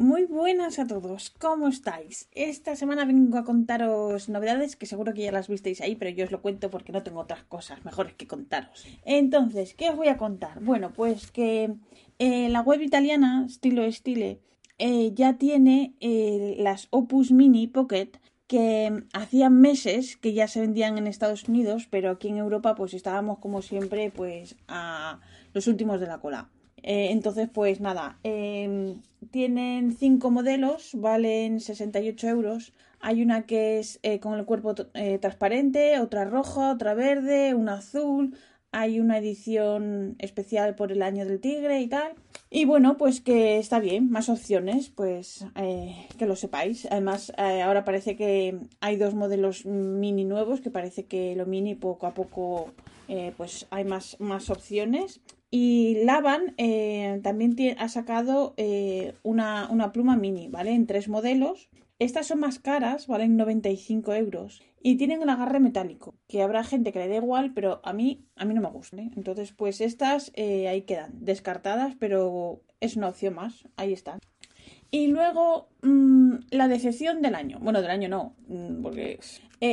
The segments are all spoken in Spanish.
Muy buenas a todos, ¿cómo estáis? Esta semana vengo a contaros novedades que seguro que ya las visteis ahí, pero yo os lo cuento porque no tengo otras cosas mejores que contaros. Entonces, ¿qué os voy a contar? Bueno, pues que eh, la web italiana, Stilo Stile, eh, ya tiene eh, las Opus Mini Pocket que hacían meses que ya se vendían en Estados Unidos, pero aquí en Europa pues estábamos como siempre pues a los últimos de la cola. Eh, entonces, pues nada, em, tienen cinco modelos, valen 68 euros. Hay una que es eh, con el cuerpo eh, transparente, otra roja, otra verde, una azul. Hay una edición especial por el año del tigre y tal. Y bueno, pues que está bien, más opciones, pues que lo sepáis. Además, ahora parece que hay dos modelos mini nuevos, que parece que lo mini poco a poco pues hay más, más opciones. Y Lavan eh, también ha sacado eh, una, pluma mini, ¿vale? En tres modelos. Estas son más caras, valen 95 euros. Y tienen el agarre metálico, que habrá gente que le dé igual, pero a mí, a mí no me gusta. ¿eh? Entonces, pues estas ahí quedan, descartadas, pero es una opción más. Ahí están. Y luego, mm, la decepción del año. Bueno, del año no, mm, porque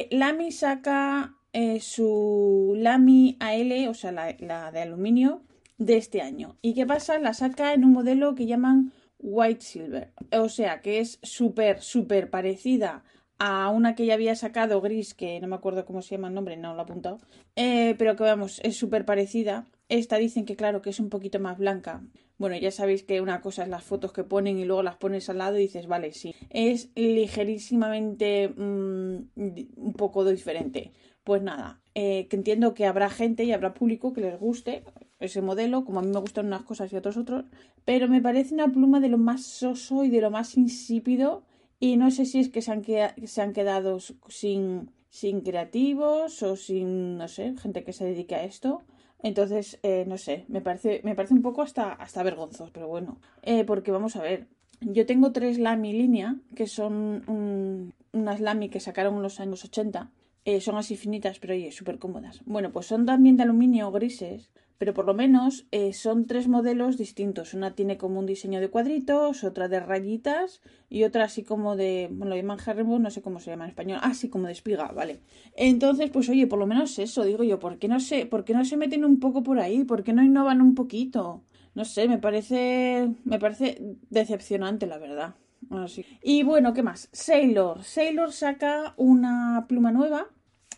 Lamy saca su Lamy AL, o sea, la de aluminio, de este año. ¿Y qué pasa? La saca en un modelo que llaman White Silver. O sea, que es súper, súper parecida a una que ya había sacado gris, que no me acuerdo cómo se llama el nombre, no lo he apuntado, eh, pero que vamos, es súper parecida. Esta dicen que claro, que es un poquito más blanca. Bueno, ya sabéis que una cosa es las fotos que ponen y luego las pones al lado y dices, vale, sí. Es ligerísimamente mm, un poco diferente. Pues nada, eh, que entiendo que habrá gente y habrá público que les guste ese modelo, como a mí me gustan unas cosas y otros otros, pero me parece una pluma de lo más soso y de lo más insípido y no sé si es que se han, se han quedado sin, sin creativos o sin, no sé, gente que se dedique a esto. Entonces, eh, no sé, me parece, me parece un poco hasta, hasta vergonzoso, pero bueno, eh, porque vamos a ver, yo tengo tres Lamy línea, que son unas Lamy que sacaron en los años 80, eh, son así finitas, pero oye, súper cómodas. Bueno, pues son también de aluminio grises, pero por lo menos eh, son tres modelos distintos. Una tiene como un diseño de cuadritos, otra de rayitas y otra así como de, bueno, lo llaman no sé cómo se llama en español, así ah, como de espiga, vale. Entonces, pues oye, por lo menos eso, digo yo, ¿por qué no se, por qué no se meten un poco por ahí? ¿Por qué no innovan un poquito? No sé, me parece, me parece decepcionante, la verdad. Así. Y bueno, ¿qué más? Sailor. Sailor saca una pluma nueva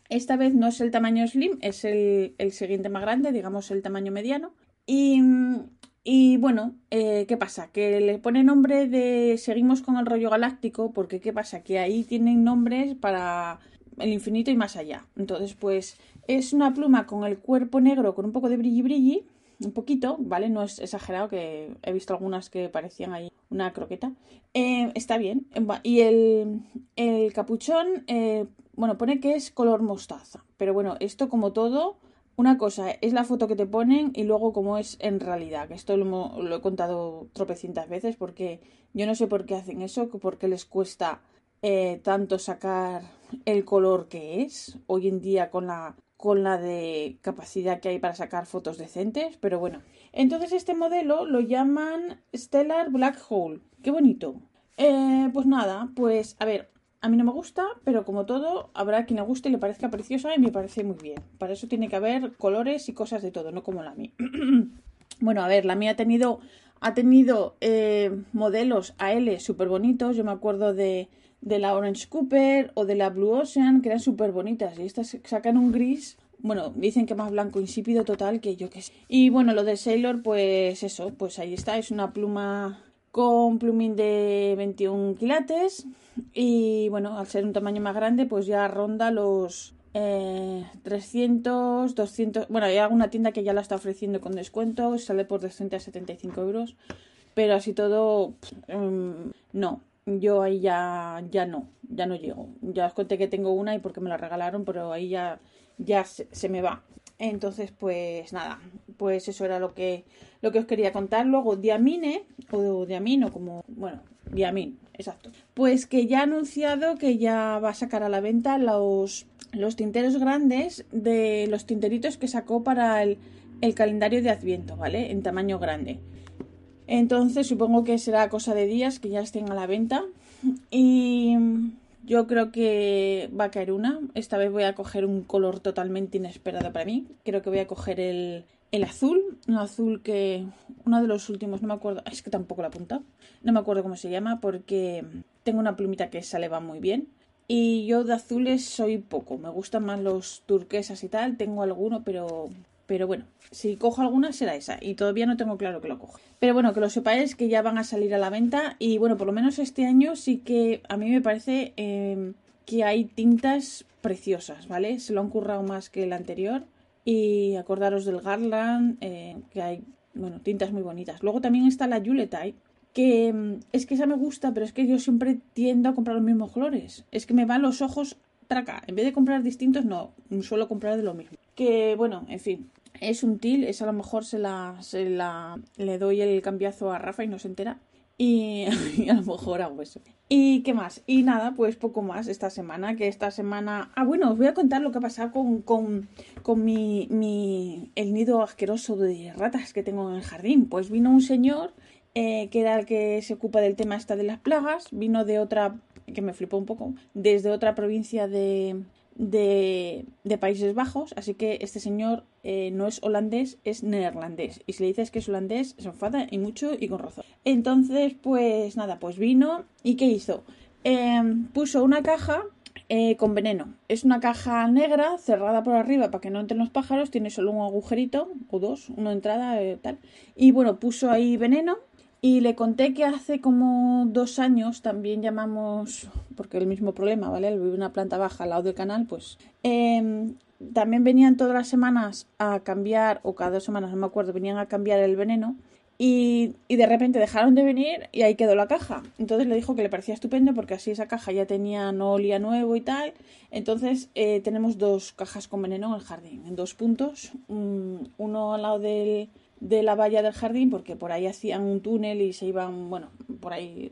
esta vez no es el tamaño slim, es el, siguiente más grande, digamos el tamaño mediano. Y, bueno, eh, ¿qué pasa? Que le pone nombre de Seguimos con el rollo galáctico, porque ¿qué pasa? Que ahí tienen nombres para el infinito y más allá. Entonces, pues es una pluma con el cuerpo negro, con un poco de brilli brilli, un poquito, ¿vale? No es exagerado, que he visto algunas que parecían ahí una croqueta. Eh, está bien. Y el, el capuchón, eh, bueno, pone que es color mostaza. Pero bueno, esto como todo, una cosa es la foto que te ponen y luego cómo es en realidad. Que esto lo, he contado tropecientas veces porque yo no sé por qué hacen eso, por qué les cuesta eh, tanto sacar el color que es hoy en día con la con la de capacidad que hay para sacar fotos decentes, pero bueno. Entonces este modelo lo llaman Stellar Black Hole. Qué bonito. Eh, pues nada, pues a ver, a mí no me gusta, pero como todo, habrá quien le guste y le parezca preciosa y me parece muy bien. Para eso tiene que haber colores y cosas de todo, no como la mía. bueno, a ver, la mía ha tenido, ha tenido eh, modelos AL súper bonitos. Yo me acuerdo de, de la Orange Cooper o de la Blue Ocean, que eran súper bonitas. Y estas sacan un gris bueno, dicen que más blanco insípido total que yo que sé. Y bueno, lo de Sailor, pues eso, pues ahí está, es una pluma con plumín de 21 quilates y bueno, al ser un tamaño más grande pues ya ronda los 300, eh, 200, bueno, hay alguna tienda que ya la está ofreciendo con descuento, sale por 275 euros, pero así todo, em, no, yo ahí ya, ya no, ya no llego. Ya os conté que tengo una y porque me la regalaron, pero ahí ya, ya se me va. Entonces, pues nada, pues eso era lo que, lo que os quería contar. Luego, Diamine, o Diamino, como, bueno, Diamin, exacto. Pues que ya ha anunciado que ya va a sacar a la venta los, los tinteros grandes de los tinteritos que sacó para el, el calendario de Adviento, ¿vale? En tamaño grande. Entonces supongo que será cosa de días que ya estén a la venta. Y yo creo que va a caer una. Esta vez voy a coger un color totalmente inesperado para mí. Creo que voy a coger el, el azul. Un azul que... Uno de los últimos, no me acuerdo. Es que tampoco la apunta. No me acuerdo cómo se llama porque tengo una plumita que sale va muy bien. Y yo de azules soy poco. Me gustan más los turquesas y tal. Tengo alguno, pero pero bueno, si cojo alguna será esa. Y todavía no tengo claro que lo cojo. Pero bueno, que lo sepáis que ya van a salir a la venta. Y bueno, por lo menos este año sí que a mí me parece em, que hay tintas preciosas, ¿vale? Se lo han currado más que el anterior. Y acordaros del Garland, eh, que hay, bueno, tintas muy bonitas. Luego también está la Yuletide, que em, es que esa me gusta, pero es que yo siempre tiendo a comprar los mismos colores. Es que me van los ojos traca. En vez de comprar distintos, no, suelo comprar de lo mismo. Que bueno, en fin, es un til, es a lo mejor se la, se la le doy el cambiazo a Rafa y no se entera. Y, a lo mejor hago eso. ¿Y qué más? Y nada, pues poco más esta semana, que esta semana... Ah, bueno, os voy a contar lo que ha pasado con, con, con mi, mi... el nido asqueroso de ratas que tengo en el jardín. Pues vino un señor eh, que era el que se ocupa del tema esta de las plagas, vino de otra, que me flipó un poco, desde otra provincia de, de, Países Bajos, así que este señor eh, no es holandés, es neerlandés. Y si le dices que es holandés, se enfada y mucho y con razón. Entonces, pues nada, pues vino y ¿qué hizo? Em, puso una caja eh, con veneno. Es una caja negra cerrada por arriba para que no entren los pájaros, tiene solo un agujerito o dos, una entrada eh, tal. Y bueno, puso ahí veneno y le conté que hace como dos años también llamamos, porque el mismo problema, ¿vale? Vive una planta baja al lado del canal, pues em, también venían todas las semanas a cambiar, o cada dos semanas, no me acuerdo, venían a cambiar el veneno. Y, y, de repente dejaron de venir y ahí quedó la caja. Entonces le dijo que le parecía estupendo porque así esa caja ya tenía no olía nuevo y tal. Entonces eh, tenemos dos cajas con veneno en el jardín, en dos puntos. uno al lado del, de la valla del jardín porque por ahí hacían un túnel y se iban, bueno, por ahí.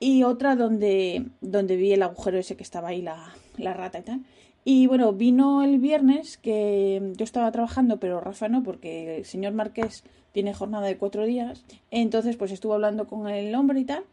Y otra donde, donde vi el agujero ese que estaba ahí la, la rata y tal. Y bueno, vino el viernes que yo estaba trabajando, pero Rafa no, porque el señor Marqués tiene jornada de cuatro días. Entonces, pues estuvo hablando con el hombre y tal.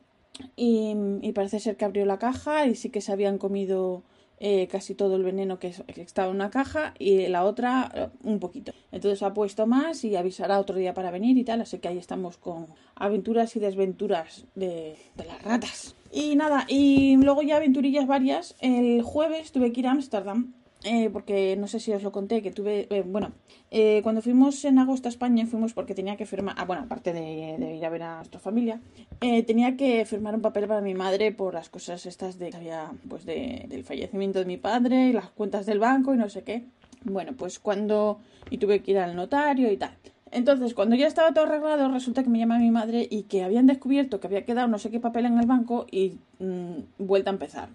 Y, y parece ser que abrió la caja y sí que se habían comido eh, casi todo el veneno que, estaba en una caja y la otra eh, un poquito. Entonces ha puesto más y avisará otro día para venir y tal, así que ahí estamos con aventuras y desventuras de, de las ratas. Y nada, y luego ya aventurillas varias. El jueves tuve que ir a Ámsterdam eh, porque no sé si os lo conté, que tuve, eh, bueno, eh, cuando fuimos en agosto a España fuimos porque tenía que firmar, ah, bueno, aparte de, ir a ver a nuestra familia, tenía que firmar un papel para mi madre por las cosas estas de, había, pues de, del fallecimiento de mi padre, y las cuentas del banco y no sé qué. Bueno, pues cuando, y tuve que ir al notario y tal. Entonces, cuando ya estaba todo arreglado, resulta que me llama mi madre y que habían descubierto que había quedado no sé qué papel en el banco y vuelta a empezar.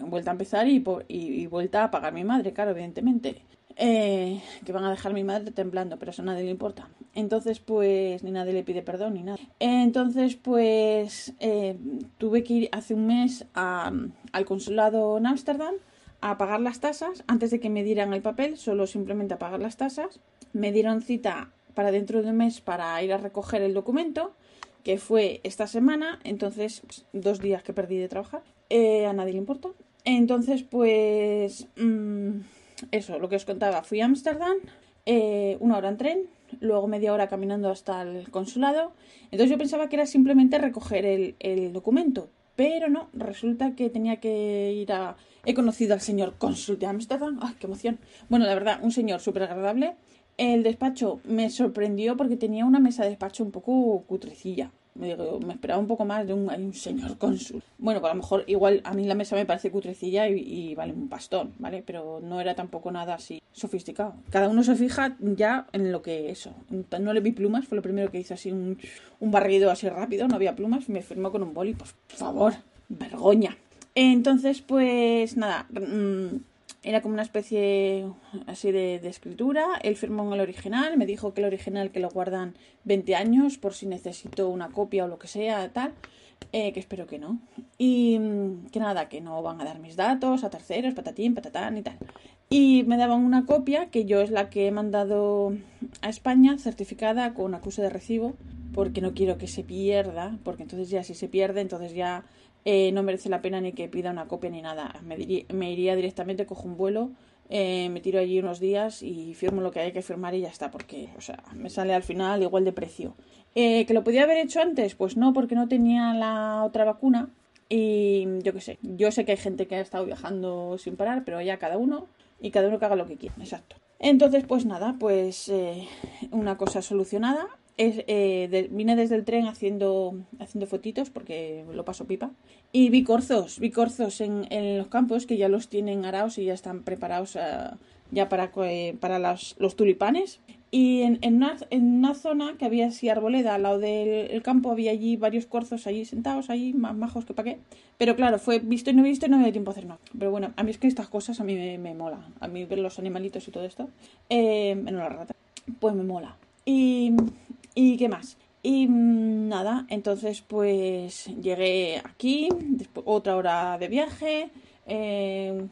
vuelta a empezar y, y, vuelta a pagar mi madre, claro, evidentemente. Eh, que van a dejar mi madre temblando, pero eso a nadie le importa. Entonces, pues, ni nadie le pide perdón ni nada. Entonces, pues, eh, tuve que ir hace un mes al consulado en Ámsterdam a pagar las tasas antes de que me dieran el papel, solo simplemente a pagar las tasas. Me dieron cita para dentro de un mes para ir a recoger el documento, que fue esta semana, entonces pues, dos días que perdí de trabajar, eh, a nadie le importa. Entonces, pues mm, eso, lo que os contaba, fui a Ámsterdam, eh, una hora en tren, luego media hora caminando hasta el consulado. Entonces yo pensaba que era simplemente recoger el, documento, pero no, resulta que tenía que ir a... He conocido al señor cónsul de Ámsterdam, ¡ay, qué emoción! Bueno, la verdad, un señor súper agradable, el despacho me sorprendió porque tenía una mesa de despacho un poco cutrecilla. Me, me esperaba un poco más de un, señor cónsul. Bueno, a lo mejor igual a mí la mesa me parece cutrecilla y, vale un pastón, ¿vale? Pero no era tampoco nada así sofisticado. Cada uno se fija ya en lo que eso. No le vi plumas, fue lo primero que hice así un, un barrido así rápido, no había plumas, me firmó con un boli, por favor, vergoña. Entonces, pues nada, mm, era como una especie así de, escritura. Él firmó en el original, me dijo que el original que lo guardan 20 años por si necesito una copia o lo que sea, tal. Eh, que espero que no. Y mm, que nada, que no van a dar mis datos a terceros, patatín, patatán y tal. Y me daban una copia que yo es la que he mandado a España, certificada con acuse de recibo porque no quiero que se pierda, porque entonces ya si se pierde, entonces ya eh, no merece la pena ni que pida una copia ni nada. Me, me iría directamente, cojo un vuelo, eh, me tiro allí unos días y firmo lo que hay que firmar y ya está, porque, o sea, me sale al final igual de precio. Eh, ¿Que lo podía haber hecho antes? Pues no, porque no tenía la otra vacuna. Y yo qué sé, yo sé que hay gente que ha estado viajando sin parar, pero ya cada uno y cada uno que haga lo que quiera, exacto. Entonces, pues nada, pues una cosa solucionada. Es, eh, vine desde el tren haciendo, haciendo fotitos porque lo paso pipa. Y vi corzos, vi corzos en, en los campos que ya los tienen arados y ya están preparados ya para, para los tulipanes. Y en, en, una, en, una, zona que había así arboleda al lado del campo, había allí varios corzos allí sentados, allí más majos que para qué. Pero claro, fue visto y no visto y no me dio tiempo a hacer nada. Pero bueno, a mí es que estas cosas a mí me, me mola. A mí ver los animalitos y todo esto, eh, menos la rata, pues me mola. Y, qué más. Y mm, nada, entonces pues llegué aquí, después, otra hora de viaje, eh,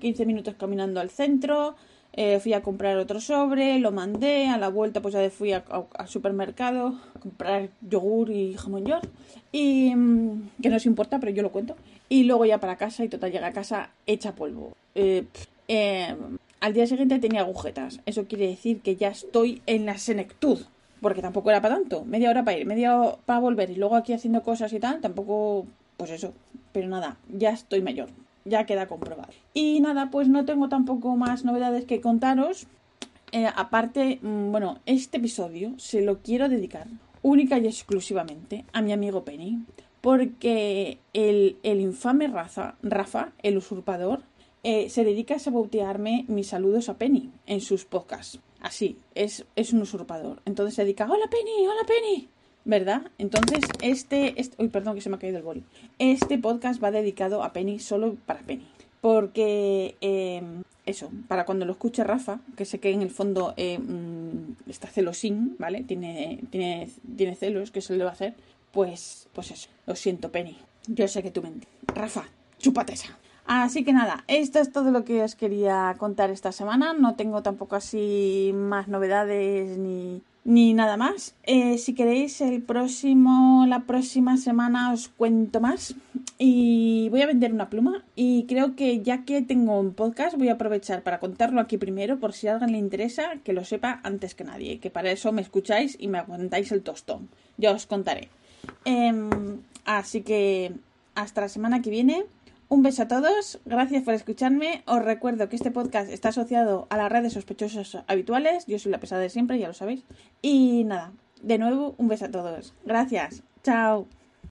15 minutos caminando al centro, eh, fui a comprar otro sobre, lo mandé, a la vuelta pues ya fui al supermercado a comprar yogur y jamón york, y mm, que no os importa, pero yo lo cuento. Y luego ya para casa y total llega a casa hecha polvo. Eh, eh, al día siguiente tenía agujetas, eso quiere decir que ya estoy en la senectud. Porque tampoco era para tanto, media hora para ir, media hora para volver y luego aquí haciendo cosas y tal, tampoco, pues eso, pero nada, ya estoy mayor, ya queda comprobado. Y nada, pues no tengo tampoco más novedades que contaros. Eh, aparte, mm, bueno, este episodio se lo quiero dedicar única y exclusivamente a mi amigo Penny. Porque el, infame Rafa, Rafa, el usurpador, eh, se dedica a sabotearme mis saludos a Penny en sus podcasts. Así, es, es un usurpador. Entonces se dedica, hola Penny, hola Penny. ¿verdad? Entonces, este, este, Uy, perdón que se me ha caído el boli. Este podcast va dedicado a Penny, solo para Penny. Porque, em, eso, para cuando lo escuche Rafa, que sé que en el fondo mm, está celosín, ¿vale? Tiene, tiene, tiene celos, que se le va a hacer. Pues, pues eso, lo siento, Penny. Yo sé que tú me Rafa, chúpate esa. Así que nada, esto es todo lo que os quería contar esta semana. No tengo tampoco así más novedades ni, ni nada más. Eh, si queréis, el próximo, la próxima semana os cuento más. Y voy a vender una pluma. Y creo que ya que tengo un podcast, voy a aprovechar para contarlo aquí primero, por si a alguien le interesa, que lo sepa antes que nadie. Que para eso me escucháis y me aguantáis el tostón. Ya os contaré. Em, así que hasta la semana que viene. Un beso a todos, gracias por escucharme. Os recuerdo que este podcast está asociado a las redes sospechosas habituales. Yo soy la pesada de siempre, ya lo sabéis. Y nada, de nuevo, un beso a todos. Gracias. Chao.